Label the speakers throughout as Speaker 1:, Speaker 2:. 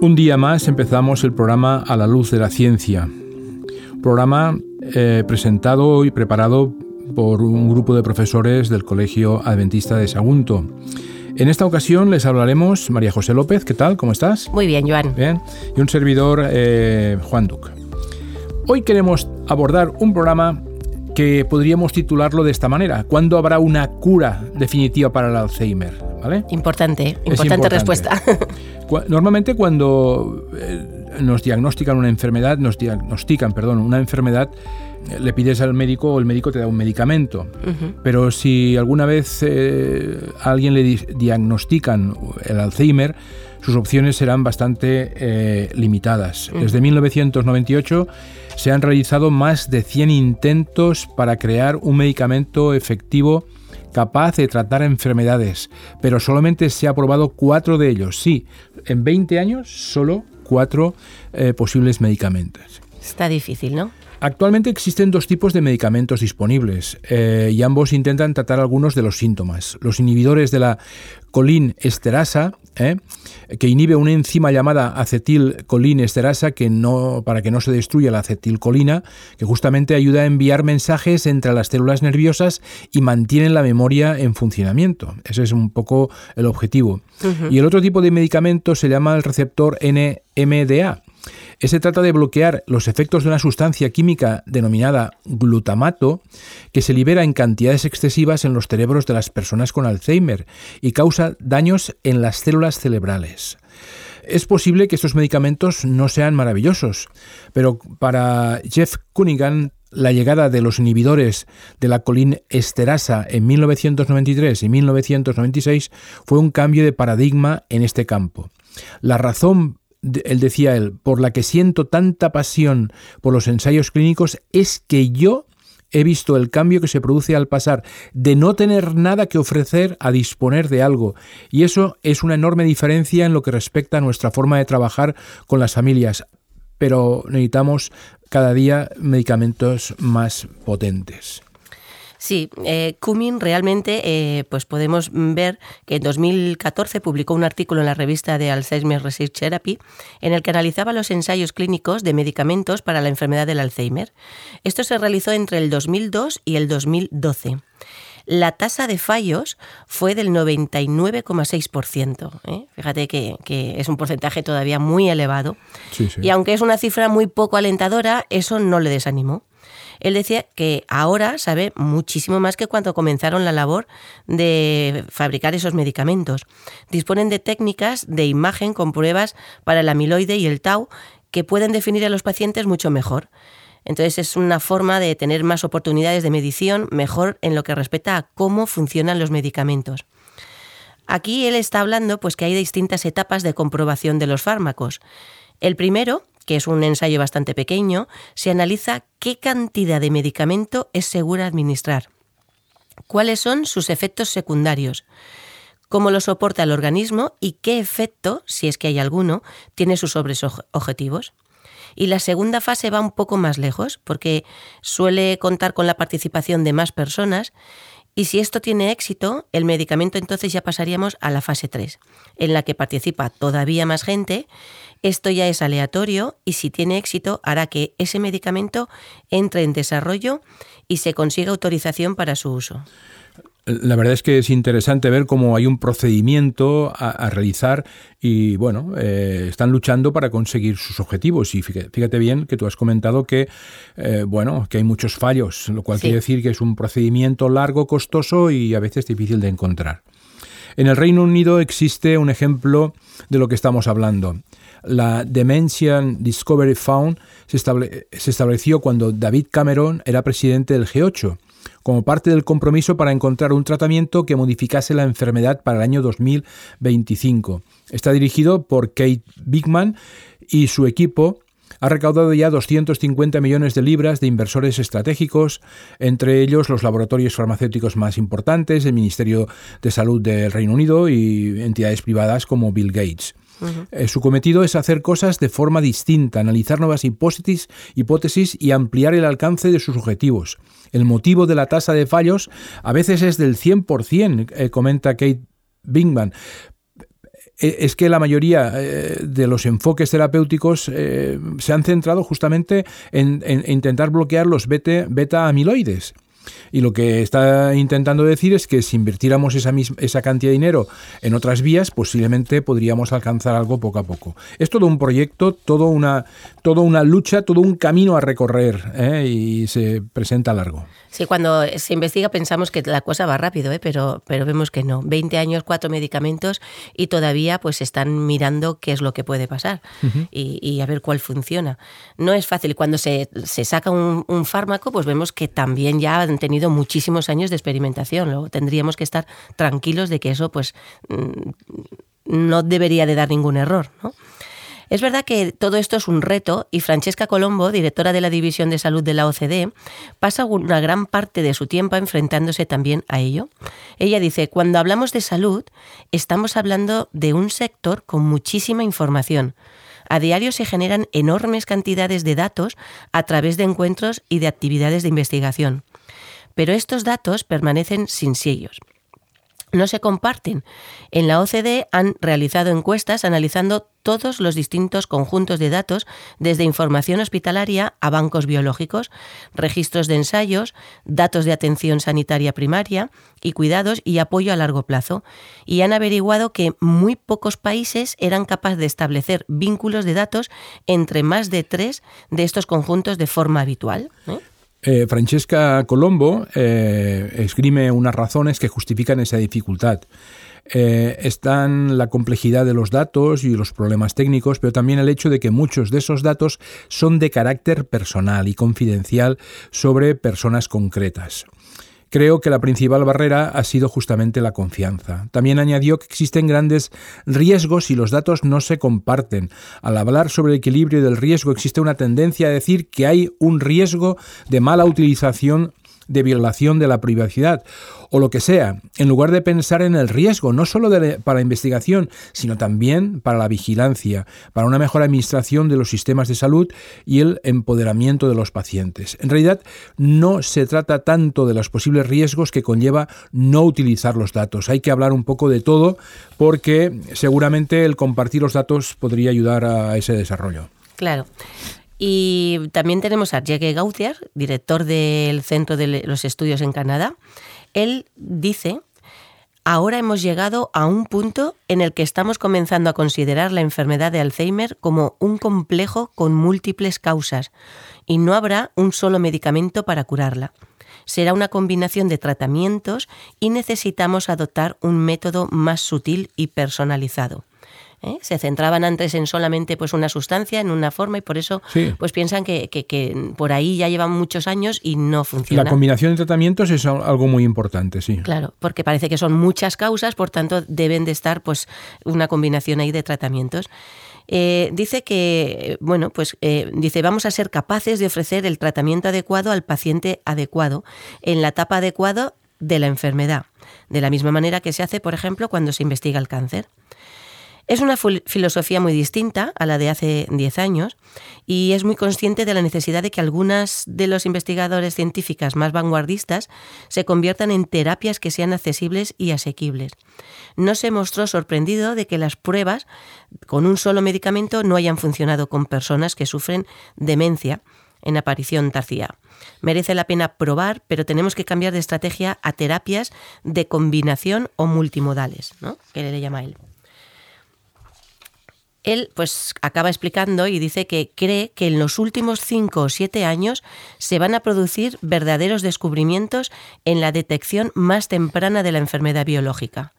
Speaker 1: Un día más empezamos el programa A la luz de la ciencia. Programa eh, presentado y preparado por un grupo de profesores del Colegio Adventista de Sagunto. En esta ocasión les hablaremos María José López, ¿qué tal? ¿Cómo estás?
Speaker 2: Muy bien, Joan.
Speaker 1: Bien. Y un servidor, eh, Juan Duc. Hoy queremos abordar un programa que podríamos titularlo de esta manera. ¿Cuándo habrá una cura definitiva para el Alzheimer? ¿Vale?
Speaker 2: Importante, importante, respuesta.
Speaker 1: Normalmente cuando eh, nos diagnostican una enfermedad, nos diagnostican, perdón, una enfermedad, eh, le pides al médico o el médico te da un medicamento. Pero si alguna vez eh, a alguien le diagnostican el Alzheimer, sus opciones serán bastante limitadas. Desde 1998 se han realizado más de 100 intentos para crear un medicamento efectivo capaz de tratar enfermedades, pero solamente se ha probado cuatro de ellos. Sí, en 20 años solo cuatro eh, posibles medicamentos.
Speaker 2: Está difícil, ¿no?
Speaker 1: Actualmente existen dos tipos de medicamentos disponibles eh, y ambos intentan tratar algunos de los síntomas. Los inhibidores de la colinesterasa, eh, que inhibe una enzima llamada acetilcolinesterasa que no, para que no se destruya la acetilcolina, que justamente ayuda a enviar mensajes entre las células nerviosas y mantiene la memoria en funcionamiento. Ese es un poco el objetivo. Y el otro tipo de medicamento se llama el receptor NMDA se trata de bloquear los efectos de una sustancia química denominada glutamato que se libera en cantidades excesivas en los cerebros de las personas con Alzheimer y causa daños en las células cerebrales. Es posible que estos medicamentos no sean maravillosos, pero para Jeff Cunningham la llegada de los inhibidores de la colinesterasa en 1993 y 1996 fue un cambio de paradigma en este campo. La razón él decía él, por la que siento tanta pasión por los ensayos clínicos es que yo he visto el cambio que se produce al pasar de no tener nada que ofrecer a disponer de algo. Y eso es una enorme diferencia en lo que respecta a nuestra forma de trabajar con las familias. Pero necesitamos cada día medicamentos más potentes.
Speaker 2: Sí, eh, Cumming realmente eh, pues podemos ver que en 2014 publicó un artículo en la revista de Alzheimer's Research Therapy en el que analizaba los ensayos clínicos de medicamentos para la enfermedad del Alzheimer. Esto se realizó entre el 2002 y el 2012 la tasa de fallos fue del 99,6%. ¿eh? Fíjate que, es un porcentaje todavía muy elevado. Y aunque es una cifra muy poco alentadora, eso no le desanimó. Él decía que ahora sabe muchísimo más que cuando comenzaron la labor de fabricar esos medicamentos. Disponen de técnicas de imagen con pruebas para el amiloide y el tau que pueden definir a los pacientes mucho mejor. Entonces es una forma de tener más oportunidades de medición mejor en lo que respecta a cómo funcionan los medicamentos. Aquí él está hablando pues que hay distintas etapas de comprobación de los fármacos. El primero que es un ensayo bastante pequeño, se analiza qué cantidad de medicamento es segura administrar, cuáles son sus efectos secundarios, cómo lo soporta el organismo y qué efecto, si es que hay alguno, tiene sus objetivos. Y la segunda fase va un poco más lejos, porque suele contar con la participación de más personas y si esto tiene éxito, el medicamento entonces ya pasaríamos a la fase 3, en la que participa todavía más gente. Esto ya es aleatorio y si tiene éxito hará que ese medicamento entre en desarrollo y se consiga autorización para su uso.
Speaker 1: La verdad es que es interesante ver cómo hay un procedimiento a, realizar y bueno, eh, están luchando para conseguir sus objetivos. Y fíjate, bien que tú has comentado que eh, bueno, que hay muchos fallos, lo cual quiere decir que es un procedimiento largo, costoso y a veces difícil de encontrar. En el Reino Unido existe un ejemplo de lo que estamos hablando. La Dementia Discovery Fund se, se estableció cuando David Cameron era presidente del G8 como parte del compromiso para encontrar un tratamiento que modificase la enfermedad para el año 2025. Está dirigido por Kate Bigman y su equipo ha recaudado ya 250 millones de libras de inversores estratégicos, entre ellos los laboratorios farmacéuticos más importantes, el Ministerio de Salud del Reino Unido y entidades privadas como Bill Gates. Eh, su cometido es hacer cosas de forma distinta, analizar nuevas hipótesis, hipótesis y ampliar el alcance de sus objetivos. El motivo de la tasa de fallos a veces es del 100%, eh, comenta Kate Bingman. eh, es que la mayoría eh, de los enfoques terapéuticos se han centrado justamente en, intentar bloquear los beta amiloides. Y lo que está intentando decir es que si invirtiéramos esa, esa cantidad de dinero en otras vías, posiblemente podríamos alcanzar algo poco a poco. Es todo un proyecto, todo una, toda una lucha, todo un camino a recorrer ¿eh? y se presenta largo.
Speaker 2: Sí, cuando se investiga pensamos que la cosa va rápido, ¿eh? pero, pero vemos que no. 20 años, cuatro medicamentos y todavía pues están mirando qué es lo que puede pasar y, a ver cuál funciona. No es fácil. Cuando se, se saca un, un, fármaco, pues vemos que también ya tenido muchísimos años de experimentación. Luego tendríamos que estar tranquilos de que eso pues mm, no debería de dar ningún error, ¿no? Es verdad que todo esto es un reto y Francesca Colombo, directora de la División de Salud de la OCDE, pasa una gran parte de su tiempo enfrentándose también a ello. Ella dice, cuando hablamos de salud, estamos hablando de un sector con muchísima información. A diario se generan enormes cantidades de datos a través de encuentros y de actividades de investigación. Pero estos datos permanecen sin sellos no se comparten. En la OCDE han realizado encuestas analizando todos los distintos conjuntos de datos, desde información hospitalaria a bancos biológicos, registros de ensayos, datos de atención sanitaria primaria y cuidados y apoyo a largo plazo, y han averiguado que muy pocos países eran capaces de establecer vínculos de datos entre más de tres de estos conjuntos de forma habitual. ¿eh?
Speaker 1: Eh, Francesca Colombo eh, esgrime unas razones que justifican esa dificultad. Eh, están la complejidad de los datos y los problemas técnicos, pero también el hecho de que muchos de esos datos son de carácter personal y confidencial sobre personas concretas. Creo que la principal barrera ha sido justamente la confianza. También añadió que existen grandes riesgos si los datos no se comparten. Al hablar sobre el equilibrio del riesgo existe una tendencia a decir que hay un riesgo de mala utilización de violación de la privacidad o lo que sea, en lugar de pensar en el riesgo, no solo para la investigación, sino también para la vigilancia, para una mejor administración de los sistemas de salud y el empoderamiento de los pacientes. En realidad, no se trata tanto de los posibles riesgos que conlleva no utilizar los datos. Hay que hablar un poco de todo porque seguramente el compartir los datos podría ayudar a ese desarrollo.
Speaker 2: Claro. Y también tenemos a Jake Gauthier, director del Centro de los Estudios en Canadá. Él dice, ahora hemos llegado a un punto en el que estamos comenzando a considerar la enfermedad de Alzheimer como un complejo con múltiples causas y no habrá un solo medicamento para curarla. Será una combinación de tratamientos y necesitamos adoptar un método más sutil y personalizado. ¿Eh? Se centraban antes en solamente pues una sustancia, en una forma, y por eso pues piensan que, por ahí ya llevan muchos años y no funciona.
Speaker 1: La combinación de tratamientos es algo muy importante, sí.
Speaker 2: Claro, porque parece que son muchas causas, por tanto deben de estar pues una combinación ahí de tratamientos. Eh, dice que, bueno, pues eh, dice, vamos a ser capaces de ofrecer el tratamiento adecuado al paciente adecuado en la etapa adecuada de la enfermedad, de la misma manera que se hace, por ejemplo, cuando se investiga el cáncer. Es una filosofía muy distinta a la de hace 10 años y es muy consciente de la necesidad de que algunas de los investigadores científicas más vanguardistas se conviertan en terapias que sean accesibles y asequibles. No se mostró sorprendido de que las pruebas con un solo medicamento no hayan funcionado con personas que sufren demencia en aparición tardía. Merece la pena probar, pero tenemos que cambiar de estrategia a terapias de combinación o multimodales, ¿no? que le llama él él pues acaba explicando y dice que cree que en los últimos cinco o siete años se van a producir verdaderos descubrimientos en la detección más temprana de la enfermedad biológica.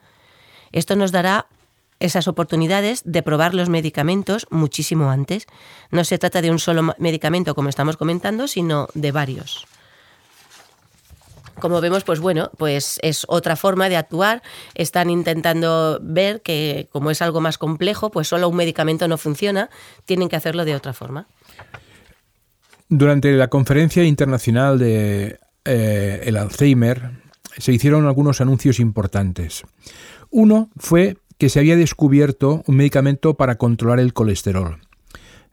Speaker 2: Esto nos dará esas oportunidades de probar los medicamentos muchísimo antes. No se trata de un solo medicamento, como estamos comentando, sino de varios como vemos, pues bueno, pues es otra forma de actuar. Están intentando ver que como es algo más complejo, pues solo un medicamento no funciona, tienen que hacerlo de otra forma.
Speaker 1: Durante la conferencia internacional de eh, el Alzheimer se hicieron algunos anuncios importantes. Uno fue que se había descubierto un medicamento para controlar el colesterol.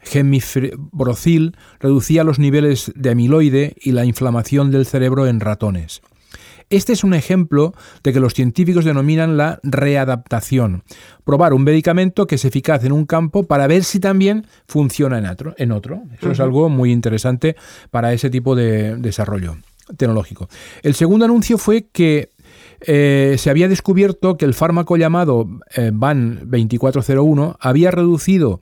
Speaker 1: Gemibrocil reducía los niveles de amiloide y la inflamación del cerebro en ratones. Este es un ejemplo de que los científicos denominan la readaptación. Probar un medicamento que es eficaz en un campo para ver si también funciona en otro. En otro. Eso es algo muy interesante para ese tipo de desarrollo tecnológico. El segundo anuncio fue que eh, se había descubierto que el fármaco llamado eh, VAN 2401 había reducido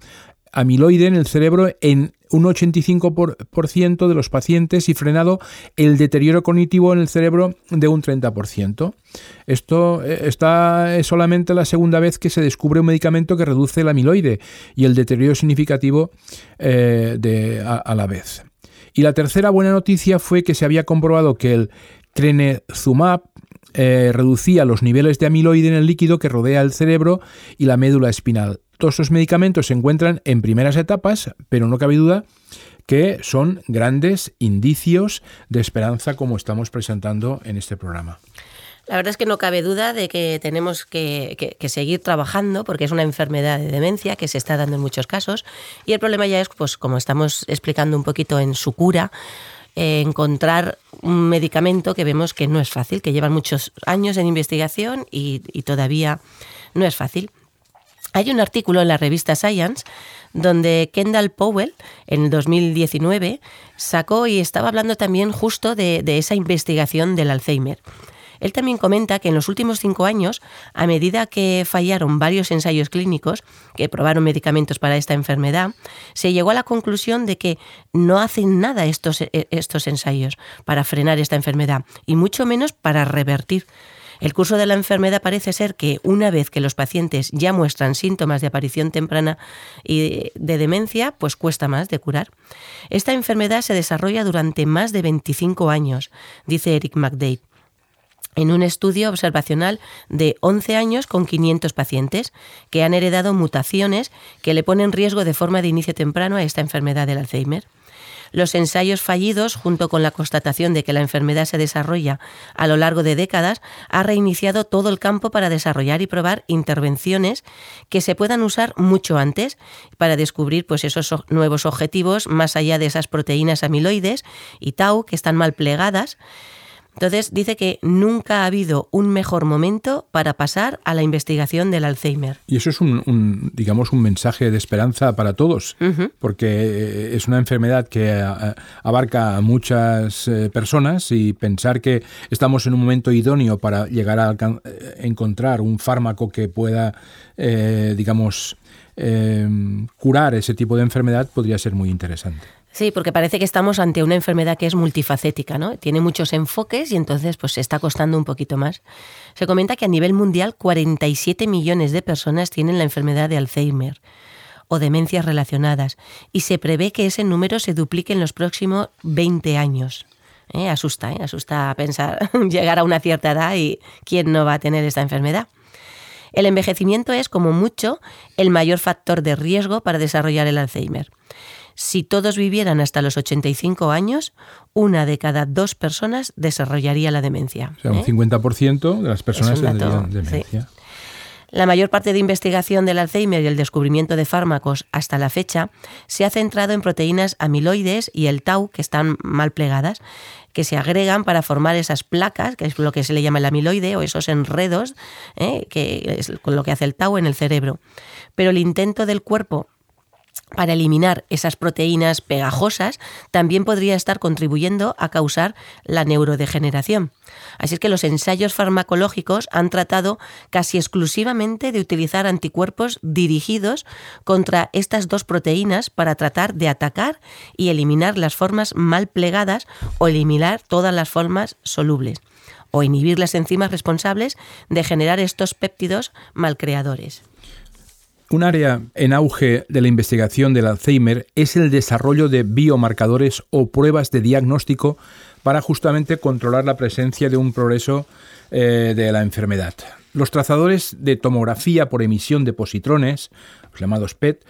Speaker 1: amiloide en el cerebro en un 85% de los pacientes y frenado el deterioro cognitivo en el cerebro de un 30%. Esto eh, está, es solamente la segunda vez que se descubre un medicamento que reduce el amiloide y el deterioro significativo de, a, la vez. Y la tercera buena noticia fue que se había comprobado que el crenezumab eh, reducía los niveles de amiloide en el líquido que rodea el cerebro y la médula espinal. Todos estos medicamentos se encuentran en primeras etapas, pero no cabe duda que son grandes indicios de esperanza como estamos presentando en este programa.
Speaker 2: La verdad es que no cabe duda de que tenemos que, seguir trabajando porque es una enfermedad de demencia que se está dando en muchos casos y el problema ya es, pues como estamos explicando un poquito en su cura, encontrar un medicamento que vemos que no es fácil, que llevan muchos años en investigación y, todavía no es fácil. Hay un artículo en la revista Science donde Kendall Powell en el 2019 sacó y estaba hablando también justo de esa investigación del Alzheimer. Él también comenta que en los últimos cinco años, a medida que fallaron varios ensayos clínicos que probaron medicamentos para esta enfermedad, se llegó a la conclusión de que no hacen nada estos, e, estos ensayos para frenar esta enfermedad y mucho menos para revertir. El curso de la enfermedad parece ser que una vez que los pacientes ya muestran síntomas de aparición temprana y de demencia, pues cuesta más de curar. Esta enfermedad se desarrolla durante más de 25 años, dice Eric McDade en un estudio observacional de 11 años con 500 pacientes que han heredado mutaciones que le ponen riesgo de forma de inicio temprano a esta enfermedad del Alzheimer. Los ensayos fallidos, junto con la constatación de que la enfermedad se desarrolla a lo largo de décadas, ha reiniciado todo el campo para desarrollar y probar intervenciones que se puedan usar mucho antes para descubrir pues, esos nuevos objetivos más allá de esas proteínas amiloides y tau que están mal plegadas entonces dice que nunca ha habido un mejor momento para pasar a la investigación del Alzheimer.
Speaker 1: Y eso es un, digamos, un mensaje de esperanza para todos, porque es una enfermedad que abarca a muchas eh, personas y pensar que estamos en un momento idóneo para llegar a eh, encontrar un fármaco que pueda, eh, digamos, curar ese tipo de enfermedad podría ser muy interesante.
Speaker 2: Sí, porque parece que estamos ante una enfermedad que es multifacética, ¿no? Tiene muchos enfoques y entonces pues se está costando un poquito más. Se comenta que a nivel mundial 47 millones de personas tienen la enfermedad de Alzheimer o demencias relacionadas y se prevé que ese número se duplique en los próximos 20 años. ¿Eh? Asusta, ¿eh? asusta pensar llegar a una cierta edad y quién no va a tener esta enfermedad. El envejecimiento es, como mucho, el mayor factor de riesgo para desarrollar el Alzheimer. Si todos vivieran hasta los 85 años, una de cada dos personas desarrollaría la demencia.
Speaker 1: O sea, un 50% ¿eh? de las personas tendrían demencia.
Speaker 2: La mayor parte de investigación del Alzheimer y el descubrimiento de fármacos hasta la fecha se ha centrado en proteínas amiloides y el tau que están mal plegadas, que se agregan para formar esas placas, que es lo que se le llama el amiloide, o esos enredos, ¿eh? que es con lo que hace el tau en el cerebro. Pero el intento del cuerpo para eliminar esas proteínas pegajosas también podría estar contribuyendo a causar la neurodegeneración. Así es que los ensayos farmacológicos han tratado casi exclusivamente de utilizar anticuerpos dirigidos contra estas dos proteínas para tratar de atacar y eliminar las formas mal plegadas o eliminar todas las formas solubles o inhibir las enzimas responsables de generar estos péptidos malcreadores.
Speaker 1: Un área en auge de la investigación del Alzheimer es el desarrollo de biomarcadores o pruebas de diagnóstico para justamente controlar la presencia de un progreso eh, de la enfermedad. Los trazadores de tomografía por emisión de positrones, los llamados PET,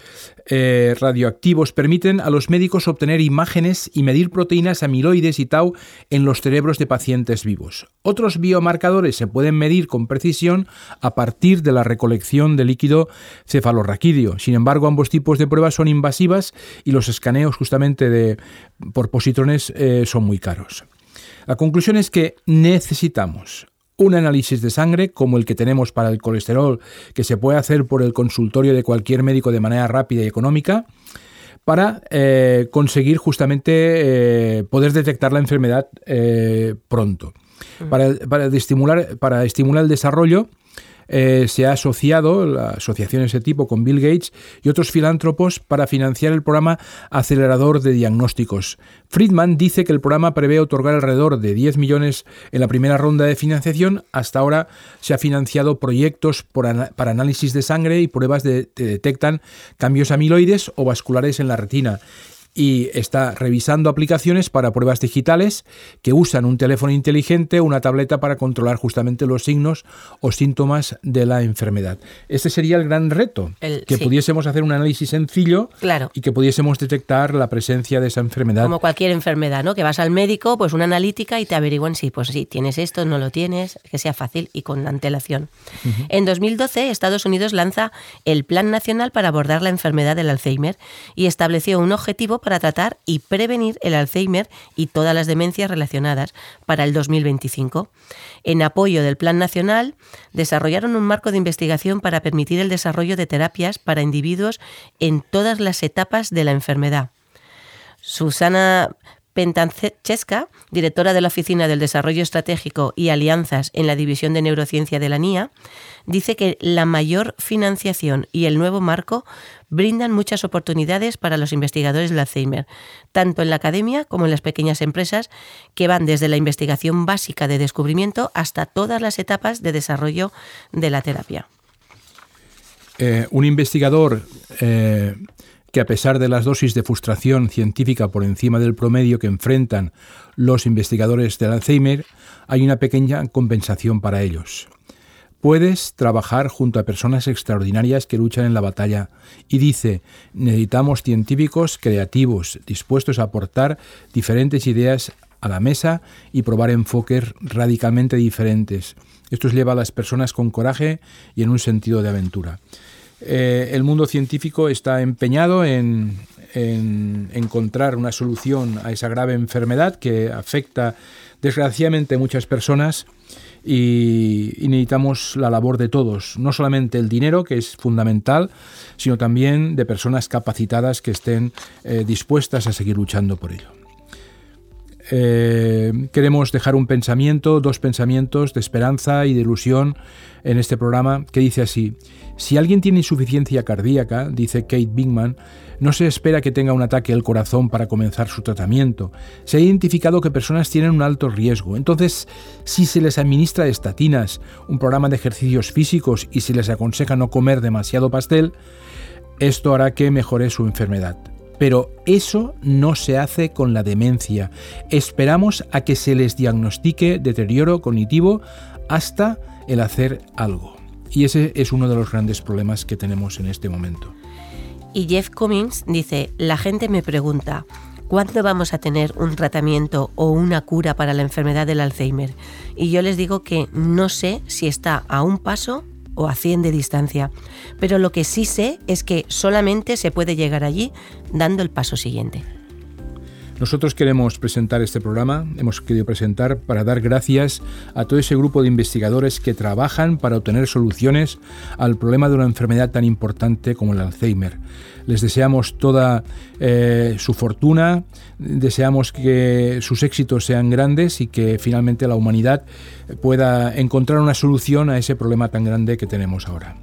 Speaker 1: eh, radioactivos, permiten a los médicos obtener imágenes y medir proteínas amiloides y tau en los cerebros de pacientes vivos. Otros biomarcadores se pueden medir con precisión a partir de la recolección de líquido cefalorraquídeo. Sin embargo, ambos tipos de pruebas son invasivas y los escaneos justamente de, por positrones eh, son muy caros. La conclusión es que necesitamos un análisis de sangre como el que tenemos para el colesterol, que se puede hacer por el consultorio de cualquier médico de manera rápida y económica, para eh, conseguir justamente eh, poder detectar la enfermedad eh, pronto. Para, para, estimular, para estimular el desarrollo eh, se ha asociado, la asociación de ese tipo, con Bill Gates y otros filántropos para financiar el programa acelerador de diagnósticos. Friedman dice que el programa prevé otorgar alrededor de 10 millones en la primera ronda de financiación. Hasta ahora se ha financiado proyectos para análisis de sangre y pruebas que detectan cambios amiloides o vasculares en la retina y está revisando aplicaciones para pruebas digitales que usan un teléfono inteligente o una tableta para controlar justamente los signos o síntomas de la enfermedad. Este sería el gran reto, que pudiésemos hacer un análisis sencillo y que pudiésemos detectar la presencia de esa enfermedad.
Speaker 2: Como cualquier enfermedad, ¿no? Que vas al médico, pues una analítica y te averiguan si pues sí, tienes esto, no lo tienes, que sea fácil y con antelación. En 2012, Estados Unidos lanza el Plan Nacional para abordar la enfermedad del Alzheimer y estableció un objetivo para tratar y prevenir el Alzheimer y todas las demencias relacionadas para el 2025. En apoyo del Plan Nacional, desarrollaron un marco de investigación para permitir el desarrollo de terapias para individuos en todas las etapas de la enfermedad. Susana Pentancheska, directora de la Oficina del Desarrollo Estratégico y Alianzas en la División de Neurociencia de la NIA, dice que la mayor financiación y el nuevo marco brindan muchas oportunidades para los investigadores del Alzheimer, tanto en la academia como en las pequeñas empresas, que van desde la investigación básica de descubrimiento hasta todas las etapas de desarrollo de la terapia.
Speaker 1: Eh, un investigador eh, que a pesar de las dosis de frustración científica por encima del promedio que enfrentan los investigadores del Alzheimer, hay una pequeña compensación para ellos. Puedes trabajar junto a personas extraordinarias que luchan en la batalla y dice, necesitamos científicos creativos, dispuestos a aportar diferentes ideas a la mesa y probar enfoques radicalmente diferentes. Esto lleva a las personas con coraje y en un sentido de aventura. Eh, el mundo científico está empeñado en, encontrar una solución a esa grave enfermedad que afecta desgraciadamente a muchas personas y, necesitamos la labor de todos, no solamente el dinero, que es fundamental, sino también de personas capacitadas que estén eh, dispuestas a seguir luchando por ello. Eh, queremos dejar un pensamiento, dos pensamientos de esperanza y de ilusión en este programa que dice así, si alguien tiene insuficiencia cardíaca, dice Kate Bigman, no se espera que tenga un ataque al corazón para comenzar su tratamiento. Se ha identificado que personas tienen un alto riesgo. Entonces, si se les administra estatinas, un programa de ejercicios físicos y se les aconseja no comer demasiado pastel, esto hará que mejore su enfermedad. Pero eso no se hace con la demencia. Esperamos a que se les diagnostique deterioro cognitivo hasta el hacer algo. Y ese es uno de los grandes problemas que tenemos en este momento.
Speaker 2: Y Jeff Cummings dice, la gente me pregunta, ¿cuándo vamos a tener un tratamiento o una cura para la enfermedad del Alzheimer? Y yo les digo que no sé si está a un paso o a 100 de distancia, pero lo que sí sé es que solamente se puede llegar allí dando el paso siguiente.
Speaker 1: Nosotros queremos presentar este programa, hemos querido presentar para dar gracias a todo ese grupo de investigadores que trabajan para obtener soluciones al problema de una enfermedad tan importante como el Alzheimer. Les deseamos toda eh, su fortuna, deseamos que sus éxitos sean grandes y que finalmente la humanidad pueda encontrar una solución a ese problema tan grande que tenemos ahora.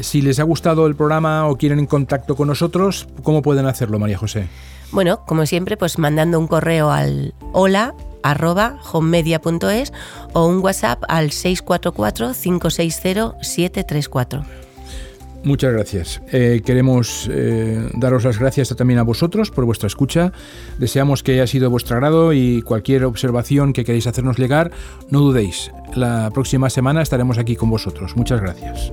Speaker 1: Si les ha gustado el programa o quieren en contacto con nosotros, ¿cómo pueden hacerlo, María José?
Speaker 2: Bueno, como siempre, pues mandando un correo al hola arroba homemedia.es o un WhatsApp al 644-560-734.
Speaker 1: Muchas gracias. Eh, queremos eh, daros las gracias también a vosotros por vuestra escucha. Deseamos que haya sido vuestro agrado y cualquier observación que queréis hacernos llegar, no dudéis. La próxima semana estaremos aquí con vosotros. Muchas gracias.